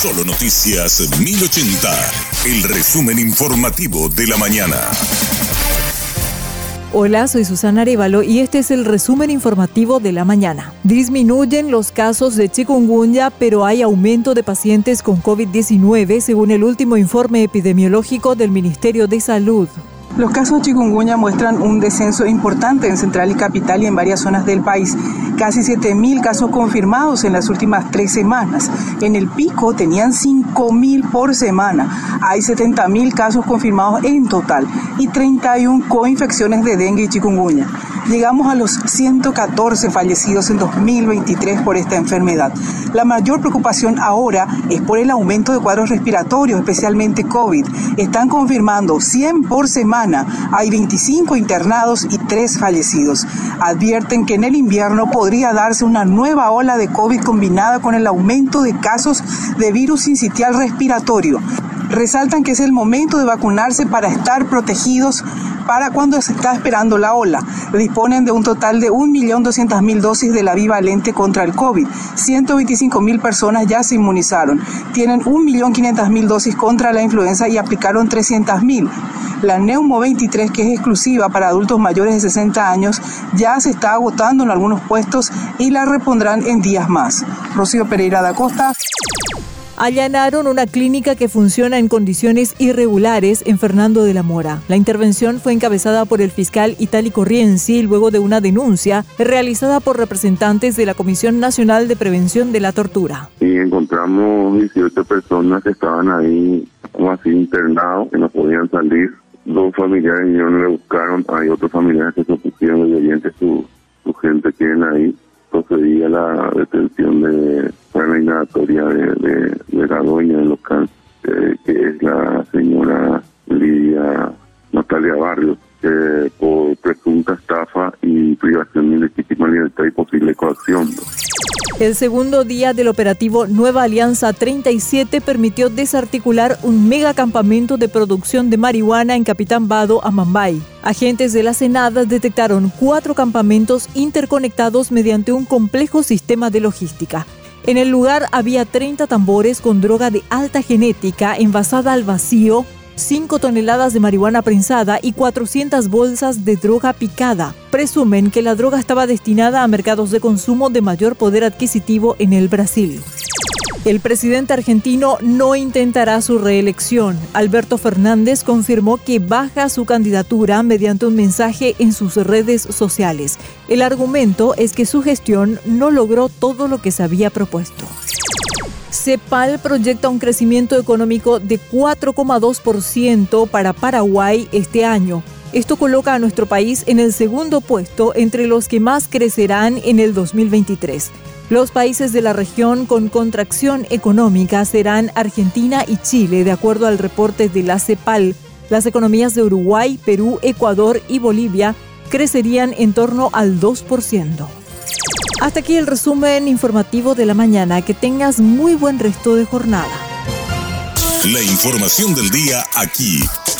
Solo Noticias 1080, el resumen informativo de la mañana. Hola, soy Susana Arevalo y este es el resumen informativo de la mañana. Disminuyen los casos de chikungunya, pero hay aumento de pacientes con COVID-19 según el último informe epidemiológico del Ministerio de Salud. Los casos de chikungunya muestran un descenso importante en Central y Capital y en varias zonas del país. Casi 7.000 casos confirmados en las últimas tres semanas. En el pico tenían 5.000 por semana. Hay 70.000 casos confirmados en total y 31 coinfecciones de dengue y chikungunya llegamos a los 114 fallecidos en 2023 por esta enfermedad. La mayor preocupación ahora es por el aumento de cuadros respiratorios, especialmente COVID. Están confirmando 100 por semana. Hay 25 internados y 3 fallecidos. Advierten que en el invierno podría darse una nueva ola de COVID combinada con el aumento de casos de virus sincitial respiratorio. Resaltan que es el momento de vacunarse para estar protegidos para cuando se está esperando la ola. Disponen de un total de 1.200.000 dosis de la bivalente contra el COVID. 125.000 personas ya se inmunizaron. Tienen 1.500.000 dosis contra la influenza y aplicaron 300.000. La Neumo 23, que es exclusiva para adultos mayores de 60 años, ya se está agotando en algunos puestos y la repondrán en días más. Rocío Pereira da Costa allanaron una clínica que funciona en condiciones irregulares en Fernando de la Mora. La intervención fue encabezada por el fiscal Itálico Rienzi luego de una denuncia realizada por representantes de la Comisión Nacional de Prevención de la Tortura. Y encontramos 18 personas que estaban ahí como así internados, que no podían salir. Dos familiares y no le buscaron, hay otros familiares que se opusieron, su, su gente que ahí procedía la detención de la inadatoria de, la dueña del local, que es la señora Lidia Natalia Barrios, y posible coacción. El segundo día del operativo Nueva Alianza 37 permitió desarticular un megacampamento de producción de marihuana en Capitán Bado, Amambay. Agentes de la Senada detectaron cuatro campamentos interconectados mediante un complejo sistema de logística. En el lugar había 30 tambores con droga de alta genética envasada al vacío 5 toneladas de marihuana prensada y 400 bolsas de droga picada. Presumen que la droga estaba destinada a mercados de consumo de mayor poder adquisitivo en el Brasil. El presidente argentino no intentará su reelección. Alberto Fernández confirmó que baja su candidatura mediante un mensaje en sus redes sociales. El argumento es que su gestión no logró todo lo que se había propuesto. CEPAL proyecta un crecimiento económico de 4,2% para Paraguay este año. Esto coloca a nuestro país en el segundo puesto entre los que más crecerán en el 2023. Los países de la región con contracción económica serán Argentina y Chile, de acuerdo al reporte de la CEPAL. Las economías de Uruguay, Perú, Ecuador y Bolivia crecerían en torno al 2%. Hasta aquí el resumen informativo de la mañana. Que tengas muy buen resto de jornada. La información del día aquí,